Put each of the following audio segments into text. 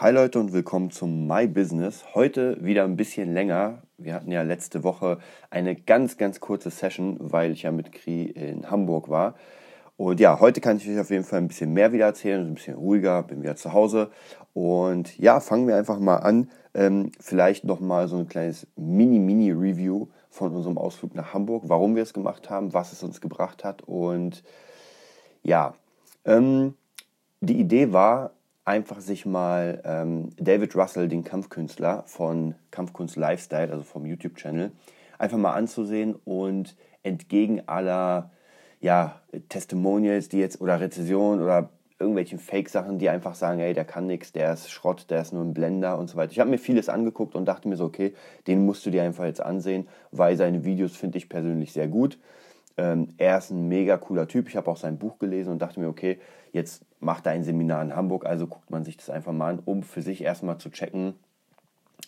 Hi Leute und willkommen zum My Business. Heute wieder ein bisschen länger. Wir hatten ja letzte Woche eine ganz, ganz kurze Session, weil ich ja mit Kri in Hamburg war. Und ja, heute kann ich euch auf jeden Fall ein bisschen mehr wieder erzählen, ein bisschen ruhiger, bin wieder zu Hause. Und ja, fangen wir einfach mal an. Ähm, vielleicht nochmal so ein kleines Mini-Mini-Review von unserem Ausflug nach Hamburg, warum wir es gemacht haben, was es uns gebracht hat. Und ja, ähm, die Idee war, einfach sich mal ähm, David Russell, den Kampfkünstler von Kampfkunst Lifestyle, also vom YouTube-Channel, einfach mal anzusehen und entgegen aller ja, Testimonials, die jetzt oder Rezessionen oder irgendwelchen Fake-Sachen, die einfach sagen, ey, der kann nichts, der ist Schrott, der ist nur ein Blender und so weiter. Ich habe mir vieles angeguckt und dachte mir so, okay, den musst du dir einfach jetzt ansehen, weil seine Videos finde ich persönlich sehr gut. Ähm, er ist ein mega cooler Typ. Ich habe auch sein Buch gelesen und dachte mir, okay, jetzt macht er ein Seminar in Hamburg, also guckt man sich das einfach mal an, um für sich erstmal zu checken,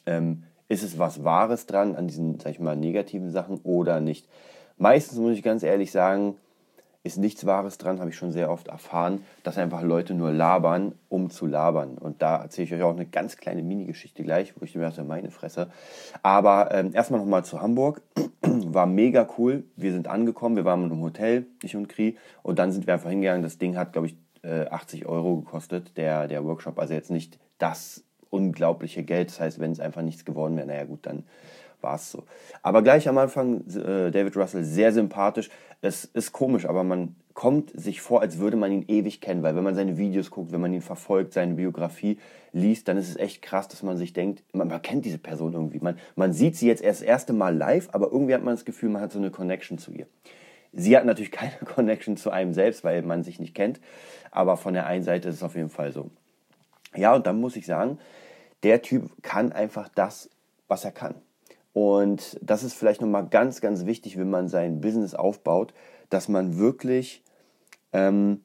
ähm, ist es was Wahres dran an diesen, sag ich mal, negativen Sachen oder nicht. Meistens muss ich ganz ehrlich sagen, ist nichts Wahres dran, habe ich schon sehr oft erfahren, dass einfach Leute nur labern, um zu labern. Und da erzähle ich euch auch eine ganz kleine Mini-Geschichte gleich, wo ich mir dachte, meine Fresse. Aber ähm, erstmal nochmal zu Hamburg. War mega cool. Wir sind angekommen, wir waren im Hotel, ich und Kri. Und dann sind wir einfach hingegangen. Das Ding hat, glaube ich, 80 äh, Euro gekostet, der, der Workshop. Also jetzt nicht das unglaubliche Geld. Das heißt, wenn es einfach nichts geworden wäre, naja gut, dann war es so. Aber gleich am Anfang äh, David Russell sehr sympathisch. Es ist komisch, aber man kommt sich vor, als würde man ihn ewig kennen, weil wenn man seine Videos guckt, wenn man ihn verfolgt, seine Biografie liest, dann ist es echt krass, dass man sich denkt, man, man kennt diese Person irgendwie. Man, man sieht sie jetzt erst das erste Mal live, aber irgendwie hat man das Gefühl, man hat so eine Connection zu ihr. Sie hat natürlich keine Connection zu einem selbst, weil man sich nicht kennt, aber von der einen Seite ist es auf jeden Fall so. Ja, und dann muss ich sagen, der Typ kann einfach das, was er kann. Und das ist vielleicht nochmal ganz, ganz wichtig, wenn man sein Business aufbaut, dass man wirklich ähm,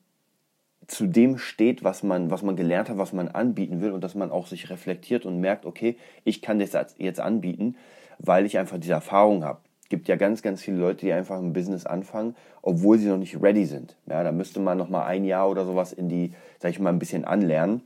zu dem steht, was man, was man gelernt hat, was man anbieten will und dass man auch sich reflektiert und merkt, okay, ich kann das jetzt anbieten, weil ich einfach diese Erfahrung habe. Es gibt ja ganz, ganz viele Leute, die einfach ein Business anfangen, obwohl sie noch nicht ready sind. Ja, da müsste man nochmal ein Jahr oder sowas in die, sag ich mal, ein bisschen anlernen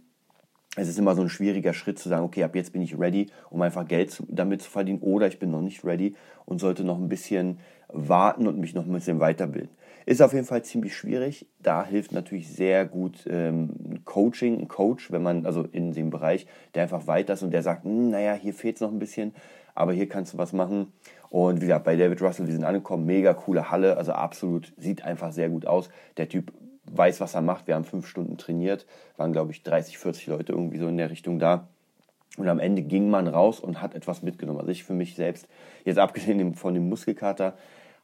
es ist immer so ein schwieriger Schritt zu sagen, okay, ab jetzt bin ich ready, um einfach Geld zu, damit zu verdienen, oder ich bin noch nicht ready und sollte noch ein bisschen warten und mich noch ein bisschen weiterbilden. Ist auf jeden Fall ziemlich schwierig. Da hilft natürlich sehr gut ähm, Coaching, ein Coach, wenn man, also in dem Bereich, der einfach weiter ist und der sagt, hm, naja, hier fehlt es noch ein bisschen, aber hier kannst du was machen. Und wie gesagt, bei David Russell, wir sind angekommen, mega coole Halle, also absolut, sieht einfach sehr gut aus. Der Typ weiß, was er macht. Wir haben fünf Stunden trainiert, waren, glaube ich, 30, 40 Leute irgendwie so in der Richtung da. Und am Ende ging man raus und hat etwas mitgenommen. Also ich für mich selbst, jetzt abgesehen von dem Muskelkater,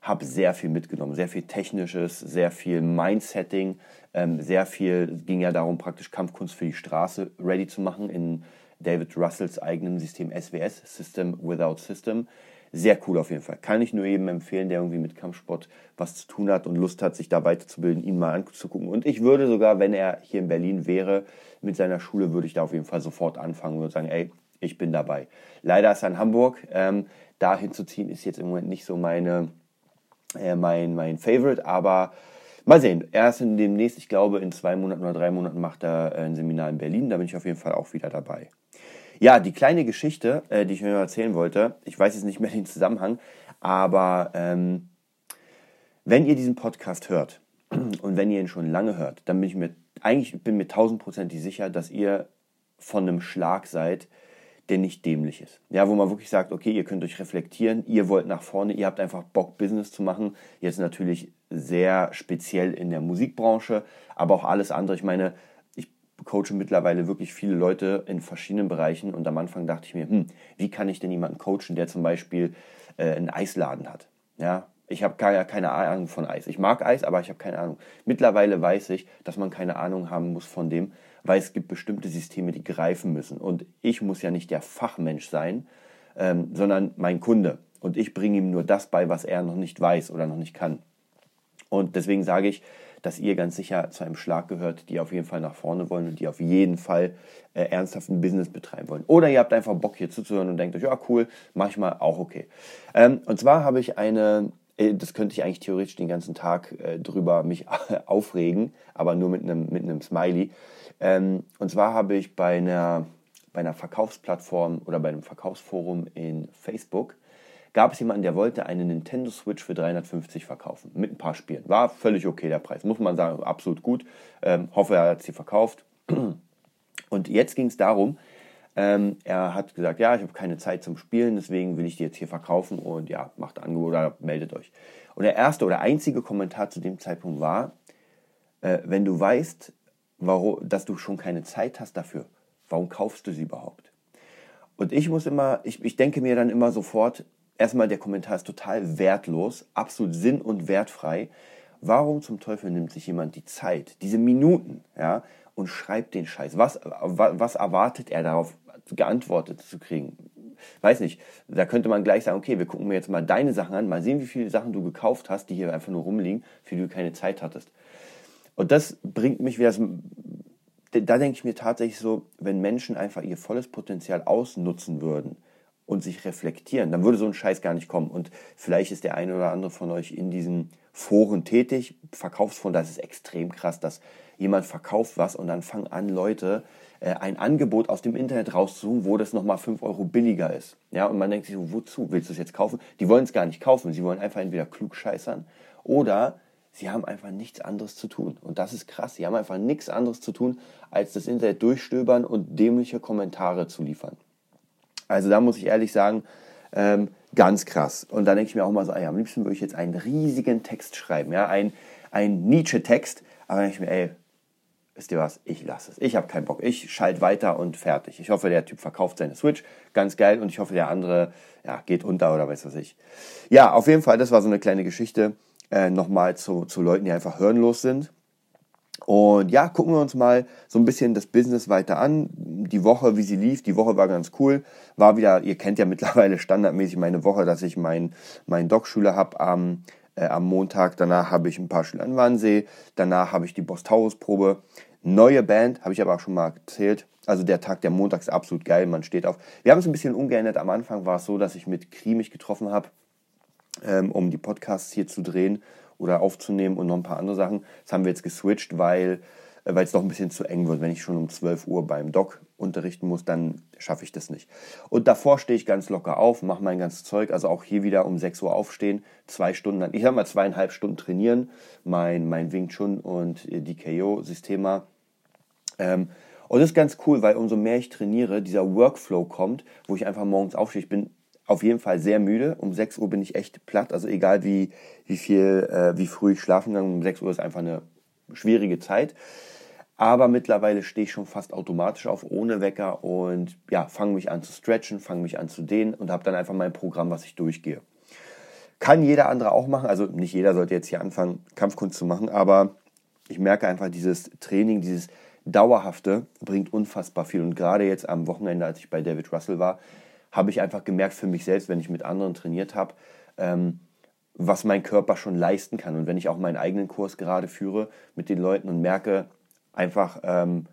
habe sehr viel mitgenommen. Sehr viel Technisches, sehr viel Mindsetting, ähm, sehr viel, ging ja darum, praktisch Kampfkunst für die Straße ready zu machen in David Russells eigenem System SWS, System Without System. Sehr cool auf jeden Fall. Kann ich nur jedem empfehlen, der irgendwie mit Kampfsport was zu tun hat und Lust hat, sich da weiterzubilden, ihn mal anzugucken. Und ich würde sogar, wenn er hier in Berlin wäre, mit seiner Schule, würde ich da auf jeden Fall sofort anfangen und sagen, ey, ich bin dabei. Leider ist er in Hamburg. Ähm, da hinzuziehen ist jetzt im Moment nicht so meine, äh, mein, mein Favorite, aber mal sehen. Er ist in demnächst, ich glaube, in zwei Monaten oder drei Monaten macht er äh, ein Seminar in Berlin. Da bin ich auf jeden Fall auch wieder dabei. Ja, die kleine Geschichte, äh, die ich mir erzählen wollte, ich weiß jetzt nicht mehr den Zusammenhang, aber ähm, wenn ihr diesen Podcast hört und wenn ihr ihn schon lange hört, dann bin ich mir eigentlich bin mir tausendprozentig sicher, dass ihr von einem Schlag seid, der nicht dämlich ist. Ja, wo man wirklich sagt, okay, ihr könnt euch reflektieren, ihr wollt nach vorne, ihr habt einfach Bock, Business zu machen. Jetzt natürlich sehr speziell in der Musikbranche, aber auch alles andere. Ich meine, coache mittlerweile wirklich viele Leute in verschiedenen Bereichen und am Anfang dachte ich mir, hm, wie kann ich denn jemanden coachen, der zum Beispiel äh, einen Eisladen hat? Ja, ich habe gar keine Ahnung von Eis. Ich mag Eis, aber ich habe keine Ahnung. Mittlerweile weiß ich, dass man keine Ahnung haben muss von dem, weil es gibt bestimmte Systeme, die greifen müssen. Und ich muss ja nicht der Fachmensch sein, ähm, sondern mein Kunde. Und ich bringe ihm nur das bei, was er noch nicht weiß oder noch nicht kann. Und deswegen sage ich, dass ihr ganz sicher zu einem Schlag gehört, die auf jeden Fall nach vorne wollen und die auf jeden Fall äh, ernsthaft Business betreiben wollen. Oder ihr habt einfach Bock hier zuzuhören und denkt euch, ja cool, manchmal auch okay. Ähm, und zwar habe ich eine, äh, das könnte ich eigentlich theoretisch den ganzen Tag äh, drüber mich aufregen, aber nur mit einem, mit Smiley. Ähm, und zwar habe ich bei einer bei einer Verkaufsplattform oder bei einem Verkaufsforum in Facebook gab es jemanden, der wollte eine Nintendo Switch für 350 verkaufen mit ein paar Spielen. War völlig okay der Preis, muss man sagen, absolut gut. Ähm, hoffe, er hat sie verkauft. Und jetzt ging es darum, ähm, er hat gesagt, ja, ich habe keine Zeit zum Spielen, deswegen will ich die jetzt hier verkaufen und ja, macht Angebot oder meldet euch. Und der erste oder einzige Kommentar zu dem Zeitpunkt war, äh, wenn du weißt, warum, dass du schon keine Zeit hast dafür, warum kaufst du sie überhaupt? Und ich muss immer, ich, ich denke mir dann immer sofort, erstmal der Kommentar ist total wertlos, absolut sinn- und wertfrei. Warum zum Teufel nimmt sich jemand die Zeit, diese Minuten, ja, und schreibt den Scheiß? Was, was erwartet er darauf, geantwortet zu kriegen. Weiß nicht, da könnte man gleich sagen, okay, wir gucken mir jetzt mal deine Sachen an, mal sehen, wie viele Sachen du gekauft hast, die hier einfach nur rumliegen, für die du keine Zeit hattest. Und das bringt mich wieder, da denke ich mir tatsächlich so, wenn Menschen einfach ihr volles Potenzial ausnutzen würden und sich reflektieren, dann würde so ein Scheiß gar nicht kommen. Und vielleicht ist der eine oder andere von euch in diesen Foren tätig, Verkaufsforen, das ist extrem krass, dass jemand verkauft was und dann fangen an Leute äh, ein Angebot aus dem Internet rauszusuchen, wo das nochmal 5 Euro billiger ist. Ja, und man denkt sich wozu willst du es jetzt kaufen? Die wollen es gar nicht kaufen, sie wollen einfach entweder klug scheißern oder sie haben einfach nichts anderes zu tun. Und das ist krass, sie haben einfach nichts anderes zu tun, als das Internet durchstöbern und dämliche Kommentare zu liefern. Also da muss ich ehrlich sagen, ähm, ganz krass. Und da denke ich mir auch mal so, ey, am liebsten würde ich jetzt einen riesigen Text schreiben, ja, ein, ein Nietzsche-Text, aber dann denke ich mir, ey, wisst ihr was, ich lasse es. Ich habe keinen Bock. Ich schalte weiter und fertig. Ich hoffe, der Typ verkauft seine Switch. Ganz geil. Und ich hoffe, der andere ja, geht unter oder weiß was ich. Ja, auf jeden Fall, das war so eine kleine Geschichte. Äh, Nochmal zu, zu Leuten, die einfach hirnlos sind. Und ja, gucken wir uns mal so ein bisschen das Business weiter an. Die Woche, wie sie lief, die Woche war ganz cool. War wieder, ihr kennt ja mittlerweile standardmäßig meine Woche, dass ich meinen mein Doc-Schüler habe am, äh, am Montag. Danach habe ich ein paar Schüler in Wannsee. Danach habe ich die Boss-Taurus-Probe. Neue Band, habe ich aber auch schon mal erzählt. Also der Tag der Montag ist absolut geil, man steht auf. Wir haben es ein bisschen umgeändert. Am Anfang war es so, dass ich mit Kri mich getroffen habe, ähm, um die Podcasts hier zu drehen oder aufzunehmen und noch ein paar andere Sachen. Das haben wir jetzt geswitcht, weil äh, es doch ein bisschen zu eng wird. Wenn ich schon um 12 Uhr beim Doc unterrichten muss, dann schaffe ich das nicht. Und davor stehe ich ganz locker auf, mache mein ganzes Zeug, also auch hier wieder um 6 Uhr aufstehen, zwei Stunden, ich sage mal zweieinhalb Stunden trainieren, mein, mein Wing Chun und äh, DKO-Systema ähm, und das ist ganz cool, weil umso mehr ich trainiere, dieser Workflow kommt, wo ich einfach morgens aufstehe. Ich bin auf jeden Fall sehr müde. Um 6 Uhr bin ich echt platt. Also egal wie, wie viel, äh, wie früh ich schlafen kann, um 6 Uhr ist einfach eine schwierige Zeit. Aber mittlerweile stehe ich schon fast automatisch auf, ohne Wecker und ja, fange mich an zu stretchen, fange mich an zu dehnen und habe dann einfach mein Programm, was ich durchgehe. Kann jeder andere auch machen. Also nicht jeder sollte jetzt hier anfangen, Kampfkunst zu machen, aber ich merke einfach dieses Training, dieses Dauerhafte bringt unfassbar viel. Und gerade jetzt am Wochenende, als ich bei David Russell war, habe ich einfach gemerkt für mich selbst, wenn ich mit anderen trainiert habe, ähm, was mein Körper schon leisten kann. Und wenn ich auch meinen eigenen Kurs gerade führe mit den Leuten und merke einfach, ähm,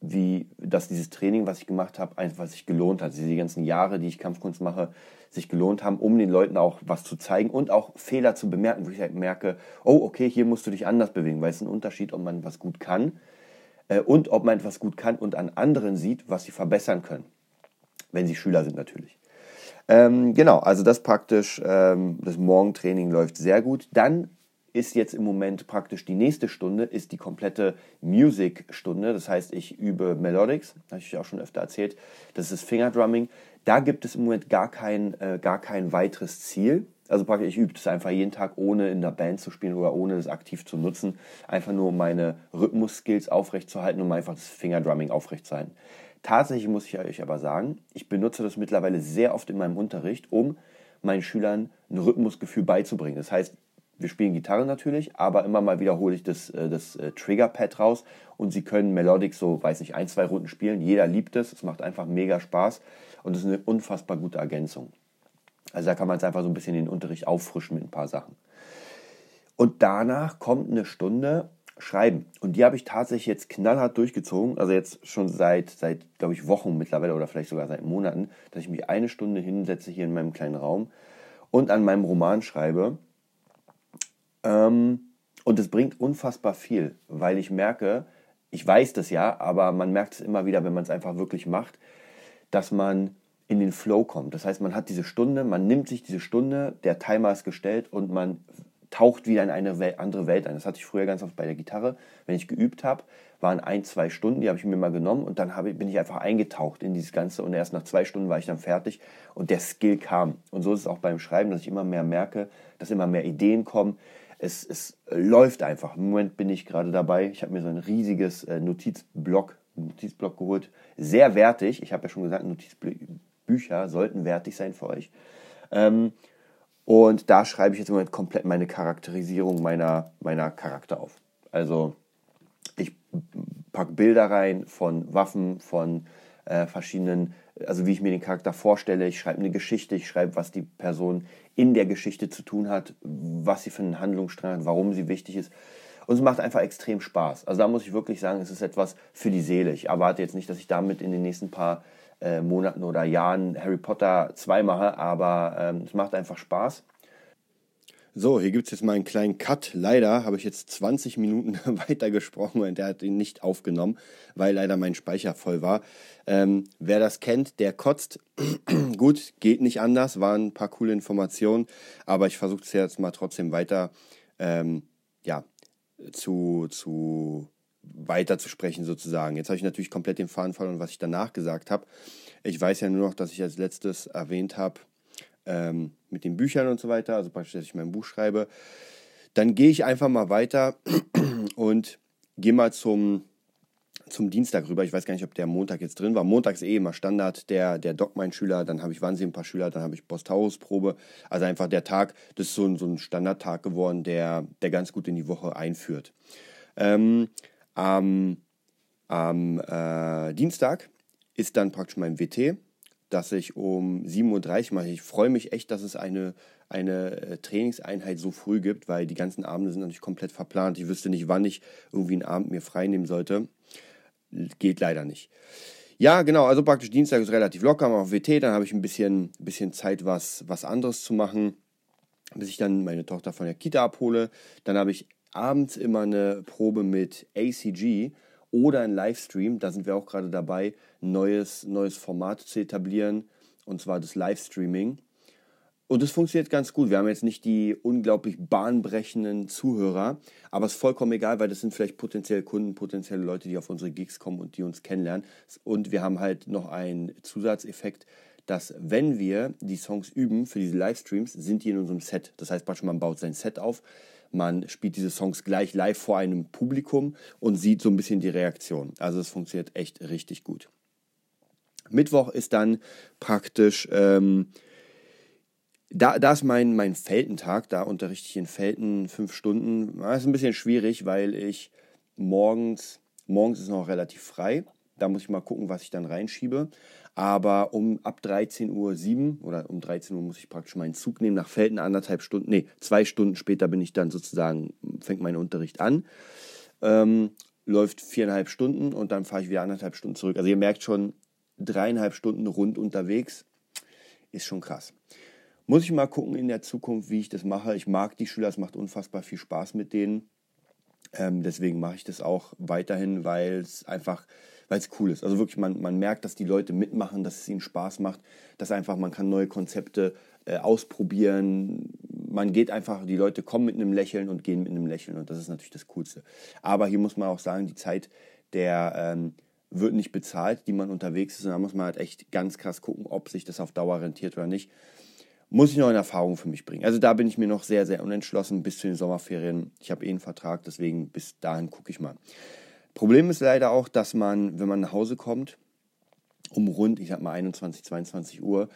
wie, dass dieses Training, was ich gemacht habe, einfach sich gelohnt hat. Diese ganzen Jahre, die ich Kampfkunst mache, sich gelohnt haben, um den Leuten auch was zu zeigen und auch Fehler zu bemerken, wo ich halt merke, oh, okay, hier musst du dich anders bewegen, weil es ist ein Unterschied, ob man was gut kann äh, und ob man etwas gut kann und an anderen sieht, was sie verbessern können. Wenn sie Schüler sind natürlich. Ähm, genau, also das praktisch, ähm, das Morgentraining läuft sehr gut. Dann ist jetzt im Moment praktisch die nächste Stunde, ist die komplette Music-Stunde. Das heißt, ich übe Melodics, habe ich auch schon öfter erzählt. Das ist Fingerdrumming. Da gibt es im Moment gar kein, äh, gar kein weiteres Ziel. Also praktisch, ich übe das einfach jeden Tag, ohne in der Band zu spielen oder ohne das aktiv zu nutzen. Einfach nur, um meine Rhythmus-Skills aufrechtzuerhalten, um einfach das Fingerdrumming aufrechtzuerhalten. Tatsächlich muss ich euch aber sagen, ich benutze das mittlerweile sehr oft in meinem Unterricht, um meinen Schülern ein Rhythmusgefühl beizubringen. Das heißt, wir spielen Gitarre natürlich, aber immer mal wiederhole ich das, äh, das äh, Triggerpad raus und sie können Melodic so, weiß nicht, ein, zwei Runden spielen. Jeder liebt es, es macht einfach mega Spaß und es ist eine unfassbar gute Ergänzung. Also da kann man es einfach so ein bisschen den Unterricht auffrischen mit ein paar Sachen. Und danach kommt eine Stunde Schreiben. Und die habe ich tatsächlich jetzt knallhart durchgezogen. Also jetzt schon seit, seit glaube ich, Wochen mittlerweile oder vielleicht sogar seit Monaten, dass ich mich eine Stunde hinsetze hier in meinem kleinen Raum und an meinem Roman schreibe. Ähm, und es bringt unfassbar viel, weil ich merke, ich weiß das ja, aber man merkt es immer wieder, wenn man es einfach wirklich macht, dass man in den Flow kommt. Das heißt, man hat diese Stunde, man nimmt sich diese Stunde, der Timer ist gestellt und man taucht wieder in eine Welt, andere Welt ein. Das hatte ich früher ganz oft bei der Gitarre, wenn ich geübt habe, waren ein, zwei Stunden, die habe ich mir mal genommen und dann habe, bin ich einfach eingetaucht in dieses Ganze und erst nach zwei Stunden war ich dann fertig und der Skill kam. Und so ist es auch beim Schreiben, dass ich immer mehr merke, dass immer mehr Ideen kommen. Es, es läuft einfach. Im Moment bin ich gerade dabei. Ich habe mir so ein riesiges äh, Notizblock, Notizblock geholt. Sehr wertig. Ich habe ja schon gesagt, Notizbücher sollten wertig sein für euch. Ähm, und da schreibe ich jetzt im Moment komplett meine Charakterisierung meiner, meiner Charakter auf. Also ich packe Bilder rein von Waffen, von äh, verschiedenen, also wie ich mir den Charakter vorstelle. Ich schreibe eine Geschichte, ich schreibe, was die Person in der Geschichte zu tun hat, was sie für einen Handlungsstrang hat, warum sie wichtig ist. Und es macht einfach extrem Spaß. Also da muss ich wirklich sagen, es ist etwas für die Seele. Ich erwarte jetzt nicht, dass ich damit in den nächsten paar äh, Monaten oder Jahren Harry Potter 2 mache, aber ähm, es macht einfach Spaß. So, hier gibt es jetzt mal einen kleinen Cut. Leider habe ich jetzt 20 Minuten weitergesprochen und der hat ihn nicht aufgenommen, weil leider mein Speicher voll war. Ähm, wer das kennt, der kotzt. Gut, geht nicht anders, waren ein paar coole Informationen, aber ich versuche es jetzt mal trotzdem weiter ähm, ja, zu, zu weiter zu sprechen sozusagen. Jetzt habe ich natürlich komplett den Faden verloren, was ich danach gesagt habe. Ich weiß ja nur noch, dass ich als letztes erwähnt habe, ähm, mit den Büchern und so weiter, also praktisch, dass ich mein Buch schreibe. Dann gehe ich einfach mal weiter und gehe mal zum, zum Dienstag rüber. Ich weiß gar nicht, ob der Montag jetzt drin war. Montag ist eh immer Standard, der, der Doc mein Schüler, dann habe ich Wahnsinn ein paar Schüler, dann habe ich Bostaurus-Probe. Also einfach der Tag, das ist so ein, so ein Standardtag geworden, der, der ganz gut in die Woche einführt. Ähm, am am äh, Dienstag ist dann praktisch mein WT dass ich um 7.30 Uhr mache. Ich freue mich echt, dass es eine, eine äh, Trainingseinheit so früh gibt, weil die ganzen Abende sind natürlich komplett verplant. Ich wüsste nicht, wann ich irgendwie einen Abend mir frei nehmen sollte. Geht leider nicht. Ja, genau, also praktisch Dienstag ist relativ locker, mal auf WT, dann habe ich ein bisschen, bisschen Zeit, was, was anderes zu machen, bis ich dann meine Tochter von der Kita abhole. Dann habe ich abends immer eine Probe mit ACG oder ein Livestream. Da sind wir auch gerade dabei, ein neues, neues Format zu etablieren, und zwar das Livestreaming. Und es funktioniert ganz gut. Wir haben jetzt nicht die unglaublich bahnbrechenden Zuhörer, aber es ist vollkommen egal, weil das sind vielleicht potenzielle Kunden, potenzielle Leute, die auf unsere Gigs kommen und die uns kennenlernen. Und wir haben halt noch einen Zusatzeffekt, dass wenn wir die Songs üben für diese Livestreams, sind die in unserem Set. Das heißt, man baut sein Set auf, man spielt diese Songs gleich live vor einem Publikum und sieht so ein bisschen die Reaktion. Also es funktioniert echt richtig gut. Mittwoch ist dann praktisch, ähm, da, da ist mein, mein Feltentag, da unterrichte ich in Felten fünf Stunden. Das ist ein bisschen schwierig, weil ich morgens, morgens ist noch relativ frei. Da muss ich mal gucken, was ich dann reinschiebe. Aber um ab 13.07 Uhr oder um 13 Uhr muss ich praktisch meinen Zug nehmen nach Felden, anderthalb Stunden, nee, zwei Stunden später bin ich dann sozusagen, fängt mein Unterricht an. Ähm, läuft viereinhalb Stunden und dann fahre ich wieder anderthalb Stunden zurück. Also ihr merkt schon, dreieinhalb Stunden rund unterwegs ist schon krass. Muss ich mal gucken in der Zukunft, wie ich das mache. Ich mag die Schüler, es macht unfassbar viel Spaß mit denen. Ähm, deswegen mache ich das auch weiterhin, weil es einfach weil es cool ist. Also wirklich, man, man merkt, dass die Leute mitmachen, dass es ihnen Spaß macht, dass einfach man kann neue Konzepte äh, ausprobieren. Man geht einfach, die Leute kommen mit einem Lächeln und gehen mit einem Lächeln und das ist natürlich das Coolste. Aber hier muss man auch sagen, die Zeit der ähm, wird nicht bezahlt, die man unterwegs ist und da muss man halt echt ganz krass gucken, ob sich das auf Dauer rentiert oder nicht. Muss ich noch in Erfahrung für mich bringen. Also da bin ich mir noch sehr, sehr unentschlossen bis zu den Sommerferien. Ich habe eh einen Vertrag, deswegen bis dahin gucke ich mal. Problem ist leider auch, dass man, wenn man nach Hause kommt, um rund, ich sag mal 21, 22 Uhr,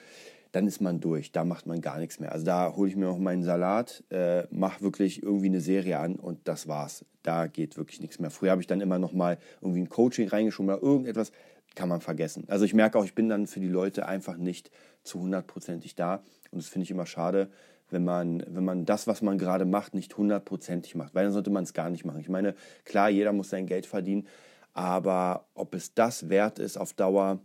dann ist man durch. Da macht man gar nichts mehr. Also da hole ich mir noch meinen Salat, äh, mache wirklich irgendwie eine Serie an und das war's. Da geht wirklich nichts mehr. Früher habe ich dann immer noch mal irgendwie ein Coaching reingeschoben oder irgendetwas. Kann man vergessen. Also ich merke auch, ich bin dann für die Leute einfach nicht zu hundertprozentig da. Und das finde ich immer schade, wenn man, wenn man das, was man gerade macht, nicht hundertprozentig macht. Weil dann sollte man es gar nicht machen. Ich meine, klar, jeder muss sein Geld verdienen, aber ob es das wert ist auf Dauer,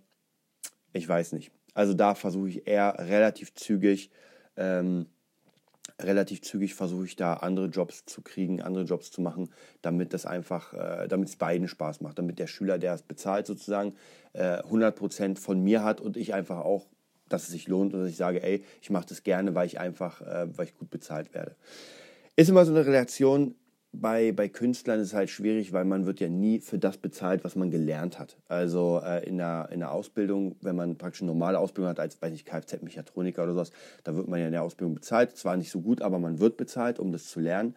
ich weiß nicht. Also da versuche ich eher relativ zügig ähm, relativ zügig versuche ich da andere Jobs zu kriegen, andere Jobs zu machen, damit das einfach, äh, damit es beiden Spaß macht, damit der Schüler, der es bezahlt sozusagen, äh, 100% von mir hat und ich einfach auch, dass es sich lohnt und dass ich sage, ey, ich mache das gerne, weil ich einfach, äh, weil ich gut bezahlt werde. Ist immer so eine Relation, bei, bei Künstlern ist es halt schwierig, weil man wird ja nie für das bezahlt, was man gelernt hat. Also äh, in, der, in der Ausbildung, wenn man praktisch eine normale Ausbildung hat, als weiß ich, Kfz-Mechatroniker oder sowas, da wird man ja in der Ausbildung bezahlt. Zwar nicht so gut, aber man wird bezahlt, um das zu lernen.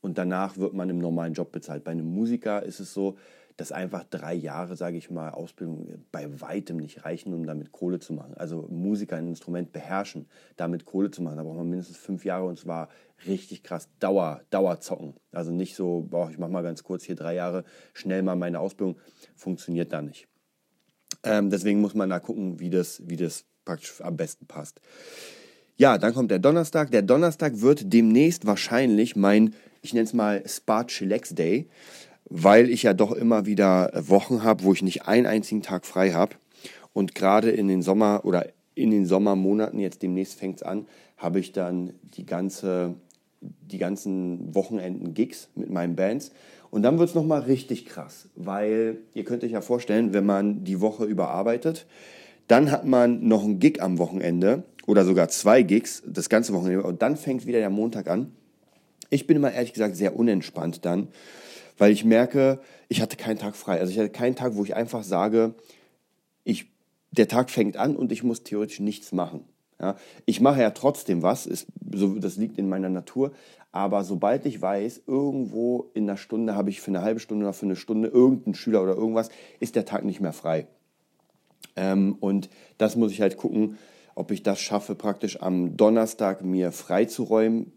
Und danach wird man im normalen Job bezahlt. Bei einem Musiker ist es so, dass einfach drei Jahre, sage ich mal, Ausbildung bei weitem nicht reichen, um damit Kohle zu machen. Also Musiker ein Instrument beherrschen, damit Kohle zu machen. Da braucht man mindestens fünf Jahre und zwar richtig krass Dauer, Dauerzocken. Also nicht so, boah, ich mache mal ganz kurz hier drei Jahre schnell mal meine Ausbildung. Funktioniert da nicht. Ähm, deswegen muss man da gucken, wie das, wie das praktisch am besten passt. Ja, dann kommt der Donnerstag. Der Donnerstag wird demnächst wahrscheinlich mein, ich nenne es mal Spa Chillax Day weil ich ja doch immer wieder Wochen habe, wo ich nicht einen einzigen Tag frei habe. Und gerade in den Sommer oder in den Sommermonaten, jetzt demnächst fängt es an, habe ich dann die, ganze, die ganzen Wochenenden Gigs mit meinen Bands. Und dann wird es nochmal richtig krass, weil ihr könnt euch ja vorstellen, wenn man die Woche überarbeitet, dann hat man noch einen Gig am Wochenende oder sogar zwei Gigs das ganze Wochenende und dann fängt wieder der Montag an. Ich bin immer ehrlich gesagt sehr unentspannt dann weil ich merke, ich hatte keinen Tag frei. Also ich hatte keinen Tag, wo ich einfach sage, ich, der Tag fängt an und ich muss theoretisch nichts machen. Ja, ich mache ja trotzdem was, ist, so, das liegt in meiner Natur, aber sobald ich weiß, irgendwo in einer Stunde habe ich für eine halbe Stunde oder für eine Stunde irgendeinen Schüler oder irgendwas, ist der Tag nicht mehr frei. Ähm, und das muss ich halt gucken, ob ich das schaffe, praktisch am Donnerstag mir freizuräumen,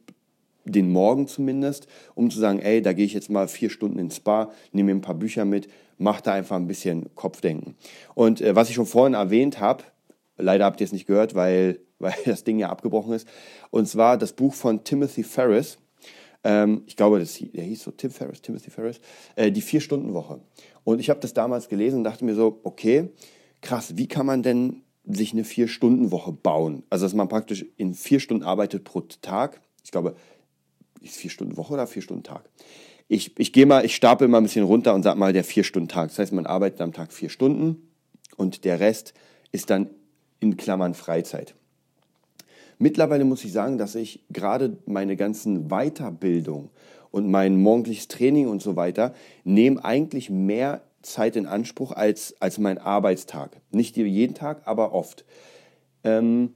den Morgen zumindest, um zu sagen, ey, da gehe ich jetzt mal vier Stunden ins Spa, nehme mir ein paar Bücher mit, mache da einfach ein bisschen Kopfdenken. Und äh, was ich schon vorhin erwähnt habe, leider habt ihr es nicht gehört, weil, weil das Ding ja abgebrochen ist, und zwar das Buch von Timothy Ferris. Ähm, ich glaube, das, der hieß so Tim Ferris, Timothy Ferris, äh, die Vier-Stunden-Woche. Und ich habe das damals gelesen und dachte mir so, okay, krass, wie kann man denn sich eine Vier-Stunden-Woche bauen? Also, dass man praktisch in vier Stunden arbeitet pro Tag. Ich glaube, vier Stunden Woche oder vier Stunden Tag? Ich, ich gehe mal, ich stapel mal ein bisschen runter und sag mal der vier Stunden Tag. Das heißt, man arbeitet am Tag vier Stunden und der Rest ist dann in Klammern Freizeit. Mittlerweile muss ich sagen, dass ich gerade meine ganzen Weiterbildung und mein morgendliches Training und so weiter nehmen eigentlich mehr Zeit in Anspruch als, als mein Arbeitstag. Nicht jeden Tag, aber oft. Ähm,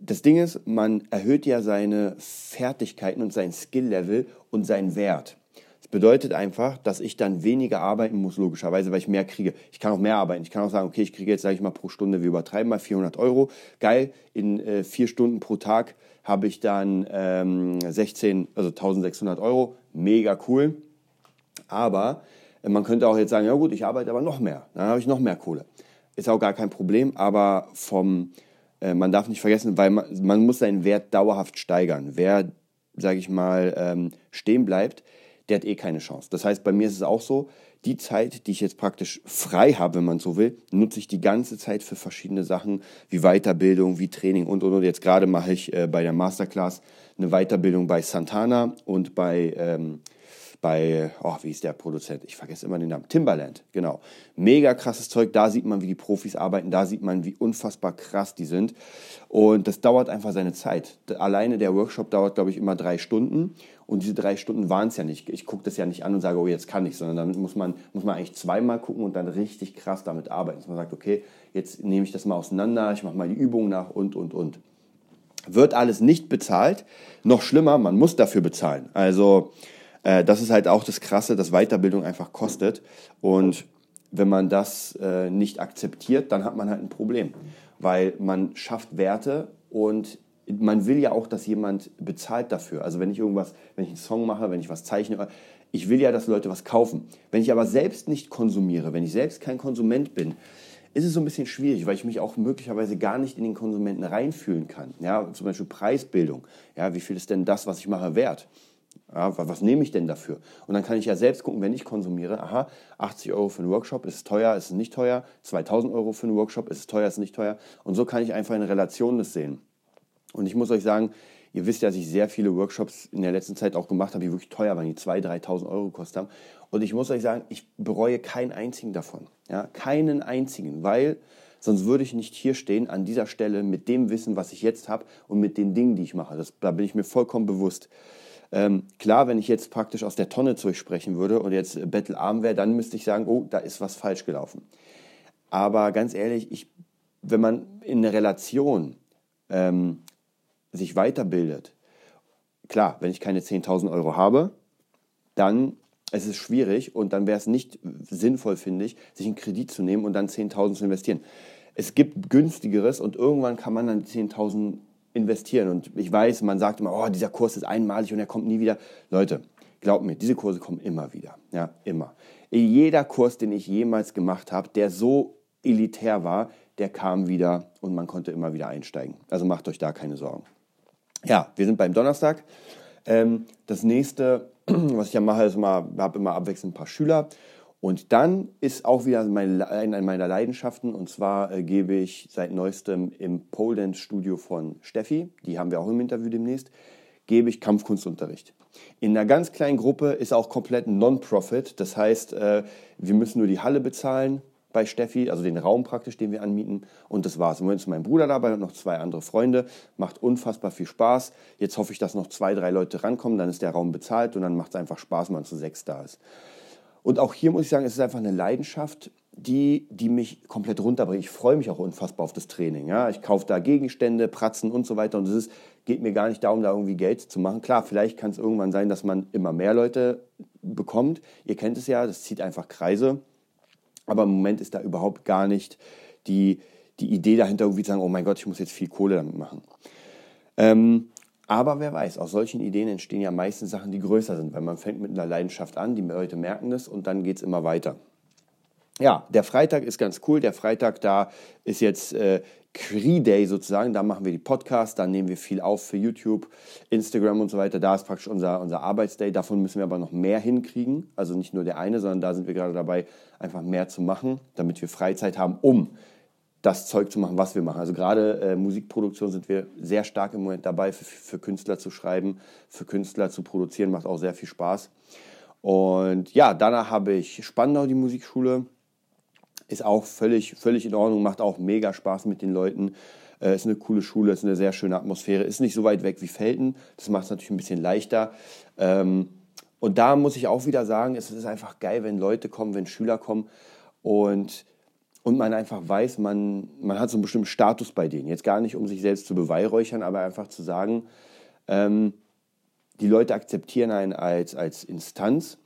das Ding ist, man erhöht ja seine Fertigkeiten und sein Skill-Level und seinen Wert. Das bedeutet einfach, dass ich dann weniger arbeiten muss, logischerweise, weil ich mehr kriege. Ich kann auch mehr arbeiten. Ich kann auch sagen, okay, ich kriege jetzt, sage ich mal, pro Stunde, wir übertreiben mal 400 Euro. Geil, in äh, vier Stunden pro Tag habe ich dann ähm, 16, also 1600 Euro. Mega cool. Aber äh, man könnte auch jetzt sagen, ja gut, ich arbeite aber noch mehr. Dann habe ich noch mehr Kohle. Ist auch gar kein Problem, aber vom äh, man darf nicht vergessen, weil man, man muss seinen Wert dauerhaft steigern. Wer, sage ich mal, ähm, stehen bleibt, der hat eh keine Chance. Das heißt, bei mir ist es auch so, die Zeit, die ich jetzt praktisch frei habe, wenn man so will, nutze ich die ganze Zeit für verschiedene Sachen wie Weiterbildung, wie Training und und und. Jetzt gerade mache ich äh, bei der Masterclass eine Weiterbildung bei Santana und bei ähm, bei, oh, wie ist der Produzent? Ich vergesse immer den Namen. Timberland, genau. Mega krasses Zeug. Da sieht man, wie die Profis arbeiten. Da sieht man, wie unfassbar krass die sind. Und das dauert einfach seine Zeit. Alleine der Workshop dauert, glaube ich, immer drei Stunden. Und diese drei Stunden waren es ja nicht. Ich gucke das ja nicht an und sage, oh, jetzt kann ich, sondern damit muss man, muss man eigentlich zweimal gucken und dann richtig krass damit arbeiten. Dass man sagt, okay, jetzt nehme ich das mal auseinander, ich mache mal die Übung nach und, und, und. Wird alles nicht bezahlt. Noch schlimmer, man muss dafür bezahlen. Also, äh, das ist halt auch das Krasse, dass Weiterbildung einfach kostet. Und wenn man das äh, nicht akzeptiert, dann hat man halt ein Problem. Weil man schafft Werte und man will ja auch, dass jemand bezahlt dafür. Also wenn ich irgendwas, wenn ich einen Song mache, wenn ich was zeichne, ich will ja, dass Leute was kaufen. Wenn ich aber selbst nicht konsumiere, wenn ich selbst kein Konsument bin, ist es so ein bisschen schwierig, weil ich mich auch möglicherweise gar nicht in den Konsumenten reinfühlen kann. Ja, zum Beispiel Preisbildung. Ja, wie viel ist denn das, was ich mache, wert? Ja, was nehme ich denn dafür? Und dann kann ich ja selbst gucken, wenn ich konsumiere, aha, 80 Euro für einen Workshop, ist es teuer, ist es nicht teuer, 2000 Euro für einen Workshop, ist es teuer, ist es nicht teuer. Und so kann ich einfach in Relation das sehen. Und ich muss euch sagen, Ihr wisst ja, dass ich sehr viele Workshops in der letzten Zeit auch gemacht habe, die wirklich teuer waren, die 2.000, 3.000 Euro gekostet haben. Und ich muss euch sagen, ich bereue keinen einzigen davon. Ja, keinen einzigen, weil sonst würde ich nicht hier stehen an dieser Stelle mit dem Wissen, was ich jetzt habe und mit den Dingen, die ich mache. Das, da bin ich mir vollkommen bewusst. Ähm, klar, wenn ich jetzt praktisch aus der Tonne sprechen würde und jetzt bettelarm wäre, dann müsste ich sagen, oh, da ist was falsch gelaufen. Aber ganz ehrlich, ich, wenn man in einer Relation ähm, sich weiterbildet, klar, wenn ich keine 10.000 Euro habe, dann ist es schwierig und dann wäre es nicht sinnvoll, finde ich, sich einen Kredit zu nehmen und dann 10.000 zu investieren. Es gibt günstigeres und irgendwann kann man dann 10.000 investieren. Und ich weiß, man sagt immer, oh, dieser Kurs ist einmalig und er kommt nie wieder. Leute, glaubt mir, diese Kurse kommen immer wieder. Ja, immer. Jeder Kurs, den ich jemals gemacht habe, der so elitär war, der kam wieder und man konnte immer wieder einsteigen. Also macht euch da keine Sorgen. Ja, wir sind beim Donnerstag. Ähm, das nächste, was ich ja mache, ist immer, habe immer abwechselnd ein paar Schüler. Und dann ist auch wieder meine, eine meiner Leidenschaften, und zwar äh, gebe ich seit neuestem im Pole Dance Studio von Steffi, die haben wir auch im Interview demnächst, gebe ich Kampfkunstunterricht. In einer ganz kleinen Gruppe ist auch komplett Non-Profit, das heißt, äh, wir müssen nur die Halle bezahlen, bei Steffi, also den Raum praktisch, den wir anmieten. Und das war's. Im Moment ist mein Bruder dabei und noch zwei andere Freunde. Macht unfassbar viel Spaß. Jetzt hoffe ich, dass noch zwei, drei Leute rankommen. Dann ist der Raum bezahlt und dann macht es einfach Spaß, wenn man zu sechs da ist. Und auch hier muss ich sagen, es ist einfach eine Leidenschaft, die, die mich komplett runterbringt. Ich freue mich auch unfassbar auf das Training. Ja? Ich kaufe da Gegenstände, Pratzen und so weiter. Und es geht mir gar nicht darum, da irgendwie Geld zu machen. Klar, vielleicht kann es irgendwann sein, dass man immer mehr Leute bekommt. Ihr kennt es ja, das zieht einfach Kreise. Aber im Moment ist da überhaupt gar nicht die, die Idee dahinter, irgendwie zu sagen, oh mein Gott, ich muss jetzt viel Kohle damit machen. Ähm, aber wer weiß, aus solchen Ideen entstehen ja meistens Sachen, die größer sind, weil man fängt mit einer Leidenschaft an, die Leute merken das und dann geht es immer weiter. Ja, der Freitag ist ganz cool. Der Freitag, da ist jetzt äh, Cree Day sozusagen. Da machen wir die Podcasts, da nehmen wir viel auf für YouTube, Instagram und so weiter. Da ist praktisch unser, unser Arbeitsday. Davon müssen wir aber noch mehr hinkriegen. Also nicht nur der eine, sondern da sind wir gerade dabei, einfach mehr zu machen, damit wir Freizeit haben, um das Zeug zu machen, was wir machen. Also gerade äh, Musikproduktion sind wir sehr stark im Moment dabei, für, für Künstler zu schreiben, für Künstler zu produzieren, macht auch sehr viel Spaß. Und ja, danach habe ich Spandau, die Musikschule ist auch völlig, völlig in Ordnung, macht auch mega Spaß mit den Leuten. Äh, ist eine coole Schule, ist eine sehr schöne Atmosphäre, ist nicht so weit weg wie Felten. Das macht es natürlich ein bisschen leichter. Ähm, und da muss ich auch wieder sagen, es ist einfach geil, wenn Leute kommen, wenn Schüler kommen und, und man einfach weiß, man, man hat so einen bestimmten Status bei denen. Jetzt gar nicht, um sich selbst zu beweihräuchern, aber einfach zu sagen, ähm, die Leute akzeptieren einen als, als Instanz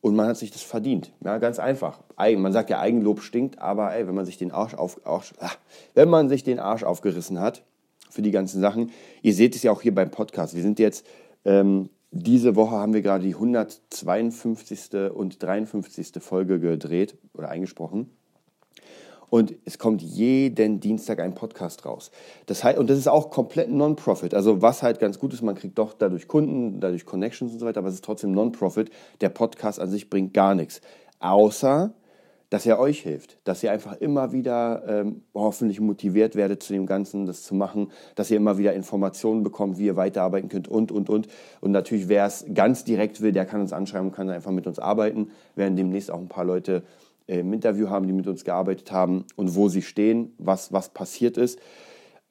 und man hat sich das verdient. Ja, ganz einfach. Man sagt ja, Eigenlob stinkt, aber ey, wenn man sich den Arsch auf, Arsch, ah, wenn man sich den Arsch aufgerissen hat für die ganzen Sachen, ihr seht es ja auch hier beim Podcast. Wir sind jetzt, ähm, diese Woche haben wir gerade die 152. und 53. Folge gedreht oder eingesprochen. Und es kommt jeden Dienstag ein Podcast raus. Das heißt, und das ist auch komplett Non-Profit. Also was halt ganz gut ist, man kriegt doch dadurch Kunden, dadurch Connections und so weiter, aber es ist trotzdem Non-Profit. Der Podcast an sich bringt gar nichts. Außer, dass er euch hilft, dass ihr einfach immer wieder ähm, hoffentlich motiviert werdet zu dem Ganzen, das zu machen, dass ihr immer wieder Informationen bekommt, wie ihr weiterarbeiten könnt und, und, und. Und natürlich, wer es ganz direkt will, der kann uns anschreiben, kann einfach mit uns arbeiten. Werden demnächst auch ein paar Leute im Interview haben, die mit uns gearbeitet haben und wo sie stehen, was, was passiert ist.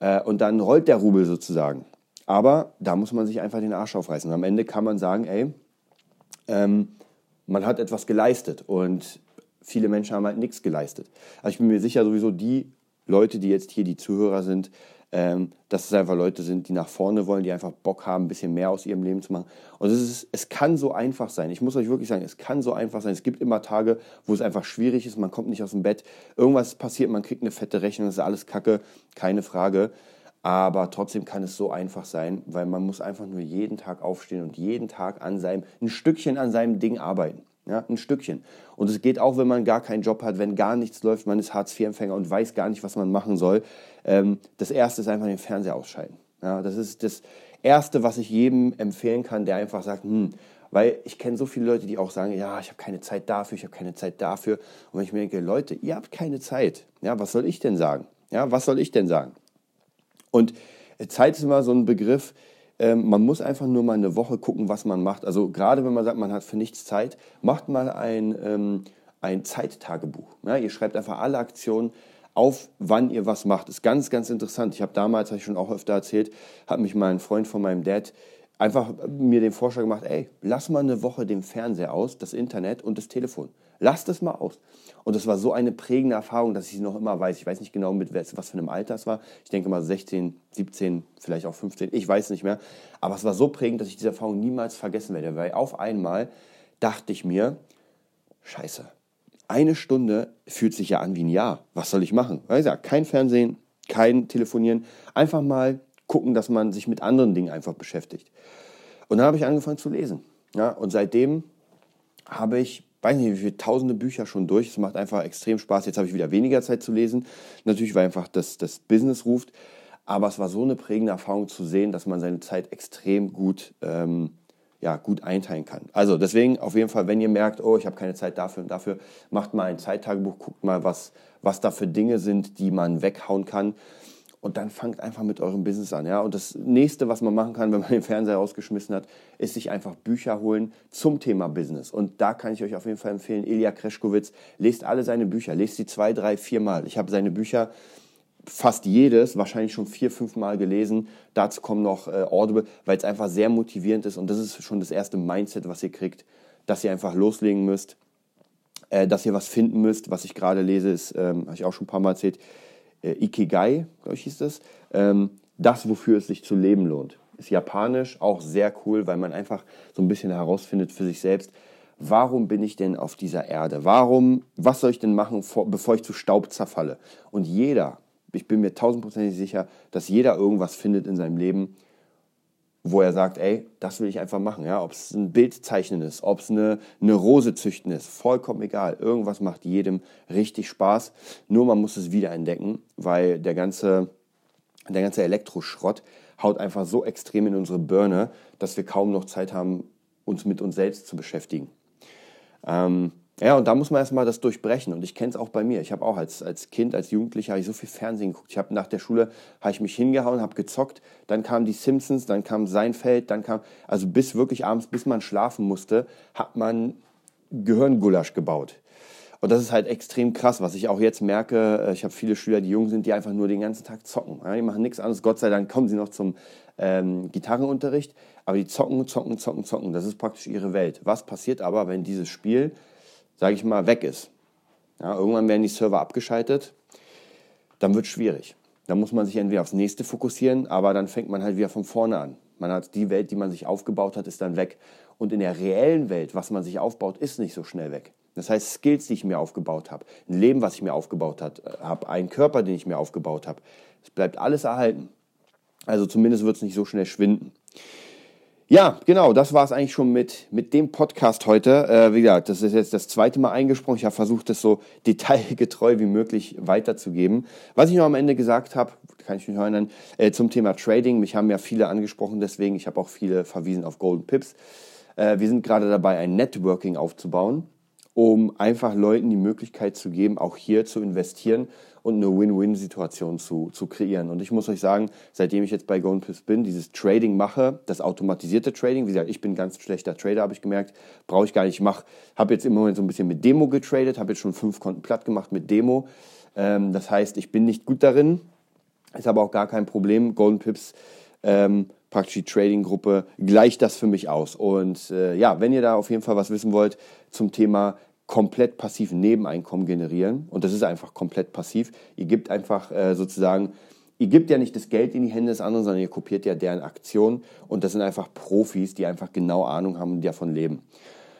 Äh, und dann rollt der Rubel sozusagen. Aber da muss man sich einfach den Arsch aufreißen. Und am Ende kann man sagen, ey, ähm, man hat etwas geleistet und viele Menschen haben halt nichts geleistet. Also ich bin mir sicher, sowieso die Leute, die jetzt hier die Zuhörer sind, dass es einfach Leute sind, die nach vorne wollen, die einfach Bock haben, ein bisschen mehr aus ihrem Leben zu machen. Und es, ist, es kann so einfach sein. Ich muss euch wirklich sagen, es kann so einfach sein. Es gibt immer Tage, wo es einfach schwierig ist, man kommt nicht aus dem Bett, irgendwas passiert, man kriegt eine fette Rechnung, das ist alles Kacke, keine Frage. Aber trotzdem kann es so einfach sein, weil man muss einfach nur jeden Tag aufstehen und jeden Tag an seinem, ein Stückchen an seinem Ding arbeiten. Ja, ein Stückchen. Und es geht auch, wenn man gar keinen Job hat, wenn gar nichts läuft, man ist Hartz-IV-Empfänger und weiß gar nicht, was man machen soll. Ähm, das Erste ist einfach den Fernseher ausschalten. Ja, das ist das Erste, was ich jedem empfehlen kann, der einfach sagt, hm, weil ich kenne so viele Leute, die auch sagen, ja, ich habe keine Zeit dafür, ich habe keine Zeit dafür. Und wenn ich mir denke, Leute, ihr habt keine Zeit. Ja, was soll ich denn sagen? Ja, was soll ich denn sagen? Und Zeit ist immer so ein Begriff, ähm, man muss einfach nur mal eine Woche gucken, was man macht. Also gerade wenn man sagt, man hat für nichts Zeit, macht mal ein, ähm, ein Zeittagebuch. Ja, ihr schreibt einfach alle Aktionen auf, wann ihr was macht. Ist ganz, ganz interessant. Ich habe damals, habe ich schon auch öfter erzählt, hat mich mal ein Freund von meinem Dad einfach mir den Vorschlag gemacht, ey, lass mal eine Woche den Fernseher aus, das Internet und das Telefon. Lass das mal aus. Und das war so eine prägende Erfahrung, dass ich sie noch immer weiß. Ich weiß nicht genau, mit was für einem Alter es war. Ich denke mal 16, 17, vielleicht auch 15, ich weiß nicht mehr. Aber es war so prägend, dass ich diese Erfahrung niemals vergessen werde. Weil auf einmal dachte ich mir, scheiße, eine Stunde fühlt sich ja an wie ein Jahr. Was soll ich machen? Weil ich sag, kein Fernsehen, kein Telefonieren. Einfach mal gucken, dass man sich mit anderen Dingen einfach beschäftigt. Und dann habe ich angefangen zu lesen. Ja, und seitdem habe ich weiß nicht, wie viele tausende Bücher schon durch. Es macht einfach extrem Spaß. Jetzt habe ich wieder weniger Zeit zu lesen. Natürlich, weil einfach das, das Business ruft. Aber es war so eine prägende Erfahrung zu sehen, dass man seine Zeit extrem gut, ähm, ja, gut einteilen kann. Also deswegen auf jeden Fall, wenn ihr merkt, oh, ich habe keine Zeit dafür und dafür, macht mal ein Zeittagebuch, guckt mal, was, was da für Dinge sind, die man weghauen kann und dann fangt einfach mit eurem Business an. Ja? Und das nächste, was man machen kann, wenn man den Fernseher rausgeschmissen hat, ist sich einfach Bücher holen zum Thema Business. Und da kann ich euch auf jeden Fall empfehlen, Ilya Kreschkowitz, lest alle seine Bücher, lest sie zwei, drei, vier Mal. Ich habe seine Bücher fast jedes, wahrscheinlich schon vier, fünf Mal gelesen. Dazu kommen noch äh, Audible, weil es einfach sehr motivierend ist. Und das ist schon das erste Mindset, was ihr kriegt, dass ihr einfach loslegen müsst, äh, dass ihr was finden müsst. Was ich gerade lese, ist, ähm, habe ich auch schon ein paar Mal erzählt, äh, Ikigai, glaube ich, hieß das. Ähm, das, wofür es sich zu leben lohnt. Ist japanisch, auch sehr cool, weil man einfach so ein bisschen herausfindet für sich selbst, warum bin ich denn auf dieser Erde? Warum, was soll ich denn machen, bevor ich zu Staub zerfalle? Und jeder, ich bin mir tausendprozentig sicher, dass jeder irgendwas findet in seinem Leben, wo er sagt, ey, das will ich einfach machen. Ja? Ob es ein Bild zeichnen ist, ob es eine, eine Rose züchten ist, vollkommen egal. Irgendwas macht jedem richtig Spaß. Nur man muss es wiederentdecken, weil der ganze, der ganze Elektroschrott haut einfach so extrem in unsere Birne, dass wir kaum noch Zeit haben, uns mit uns selbst zu beschäftigen. Ähm, ja, und da muss man erstmal das durchbrechen. Und ich kenne es auch bei mir. Ich habe auch als, als Kind, als Jugendlicher, ich so viel Fernsehen geguckt. Ich habe nach der Schule, habe ich mich hingehauen, habe gezockt. Dann kamen die Simpsons, dann kam Seinfeld, dann kam, also bis wirklich abends, bis man schlafen musste, hat man Gehirngulasch gebaut. Und das ist halt extrem krass, was ich auch jetzt merke. Äh, ich habe viele Schüler, die jung sind, die einfach nur den ganzen Tag zocken. Die machen nichts anderes. Gott sei Dank kommen sie noch zum ähm, Gitarrenunterricht. Aber die zocken, zocken, zocken, zocken. Das ist praktisch ihre Welt. Was passiert aber, wenn dieses Spiel sage ich mal, weg ist. Ja, irgendwann werden die Server abgeschaltet, dann wird es schwierig. Dann muss man sich entweder aufs nächste fokussieren, aber dann fängt man halt wieder von vorne an. Man hat die Welt, die man sich aufgebaut hat, ist dann weg. Und in der reellen Welt, was man sich aufbaut, ist nicht so schnell weg. Das heißt, Skills, die ich mir aufgebaut habe, ein Leben, was ich mir aufgebaut äh, habe, einen Körper, den ich mir aufgebaut habe, es bleibt alles erhalten. Also zumindest wird es nicht so schnell schwinden. Ja, genau, das war es eigentlich schon mit, mit dem Podcast heute. Äh, wie gesagt, das ist jetzt das zweite Mal eingesprochen. Ich habe versucht, das so detailgetreu wie möglich weiterzugeben. Was ich noch am Ende gesagt habe, kann ich mich erinnern, äh, zum Thema Trading. Mich haben ja viele angesprochen, deswegen, ich habe auch viele verwiesen auf Golden Pips. Äh, wir sind gerade dabei, ein Networking aufzubauen, um einfach Leuten die Möglichkeit zu geben, auch hier zu investieren und eine Win-Win-Situation zu, zu kreieren. Und ich muss euch sagen, seitdem ich jetzt bei GoNPips bin, dieses Trading mache, das automatisierte Trading, wie gesagt, ich bin ganz schlechter Trader, habe ich gemerkt, brauche ich gar nicht. Ich mache, habe jetzt im Moment so ein bisschen mit Demo getradet, habe jetzt schon fünf Konten platt gemacht mit Demo. Ähm, das heißt, ich bin nicht gut darin, ist aber auch gar kein Problem. Golden Pips ähm, praktisch die Trading-Gruppe gleicht das für mich aus. Und äh, ja, wenn ihr da auf jeden Fall was wissen wollt zum Thema komplett passiv Nebeneinkommen generieren. Und das ist einfach komplett passiv. Ihr gebt einfach äh, sozusagen, ihr gebt ja nicht das Geld in die Hände des anderen, sondern ihr kopiert ja deren Aktionen. Und das sind einfach Profis, die einfach genau Ahnung haben und davon leben.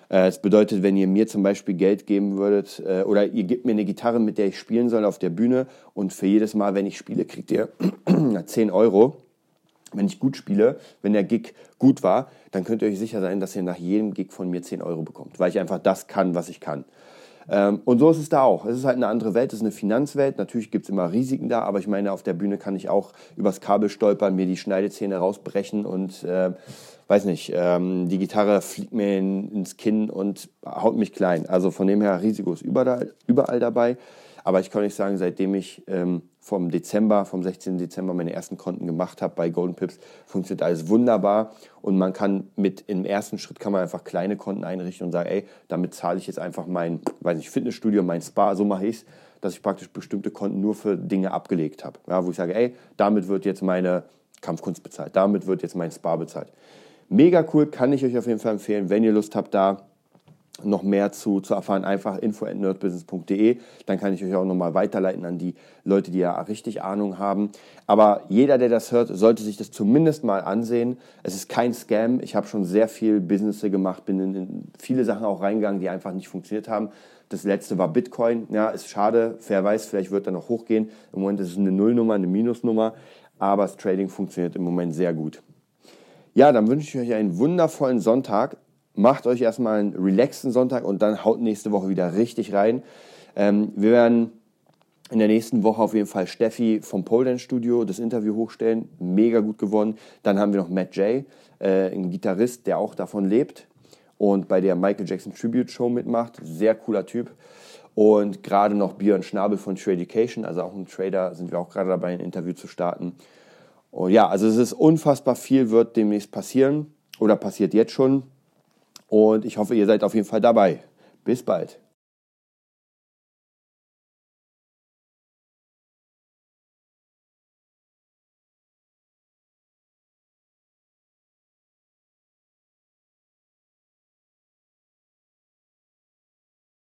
Äh, das bedeutet, wenn ihr mir zum Beispiel Geld geben würdet äh, oder ihr gebt mir eine Gitarre, mit der ich spielen soll auf der Bühne und für jedes Mal, wenn ich spiele, kriegt ihr 10 Euro wenn ich gut spiele, wenn der Gig gut war, dann könnt ihr euch sicher sein, dass ihr nach jedem Gig von mir 10 Euro bekommt, weil ich einfach das kann, was ich kann. Ähm, und so ist es da auch. Es ist halt eine andere Welt, es ist eine Finanzwelt. Natürlich gibt es immer Risiken da, aber ich meine, auf der Bühne kann ich auch übers Kabel stolpern, mir die Schneidezähne rausbrechen und äh, weiß nicht, ähm, die Gitarre fliegt mir in, ins Kinn und haut mich klein. Also von dem her, Risiko ist überall, überall dabei. Aber ich kann euch sagen, seitdem ich ähm, vom Dezember, vom 16. Dezember meine ersten Konten gemacht habe bei Golden Pips, funktioniert alles wunderbar. Und man kann mit, im ersten Schritt kann man einfach kleine Konten einrichten und sagen, ey, damit zahle ich jetzt einfach mein, weiß nicht, Fitnessstudio, mein Spa, so mache ich es, dass ich praktisch bestimmte Konten nur für Dinge abgelegt habe. Ja, wo ich sage, ey, damit wird jetzt meine Kampfkunst bezahlt, damit wird jetzt mein Spa bezahlt. Mega cool, kann ich euch auf jeden Fall empfehlen, wenn ihr Lust habt, da noch mehr zu, zu erfahren, einfach info at nerdbusiness.de. Dann kann ich euch auch nochmal weiterleiten an die Leute, die ja richtig Ahnung haben. Aber jeder, der das hört, sollte sich das zumindest mal ansehen. Es ist kein Scam. Ich habe schon sehr viel Business gemacht, bin in, viele Sachen auch reingegangen, die einfach nicht funktioniert haben. Das letzte war Bitcoin. Ja, ist schade. Wer weiß, vielleicht wird er noch hochgehen. Im Moment ist es eine Nullnummer, eine Minusnummer. Aber das Trading funktioniert im Moment sehr gut. Ja, dann wünsche ich euch einen wundervollen Sonntag macht euch erstmal einen relaxten Sonntag und dann haut nächste Woche wieder richtig rein. Ähm, wir werden in der nächsten Woche auf jeden Fall Steffi vom Pole Dance Studio das Interview hochstellen. Mega gut gewonnen. Dann haben wir noch Matt Jay, äh, ein Gitarrist, der auch davon lebt und bei der Michael Jackson Tribute Show mitmacht. Sehr cooler Typ. Und gerade noch Björn Schnabel von Trade Education, also auch ein Trader, sind wir auch gerade dabei, ein Interview zu starten. Und ja, also es ist unfassbar viel, wird demnächst passieren oder passiert jetzt schon. Und ich hoffe, ihr seid auf jeden Fall dabei. Bis bald.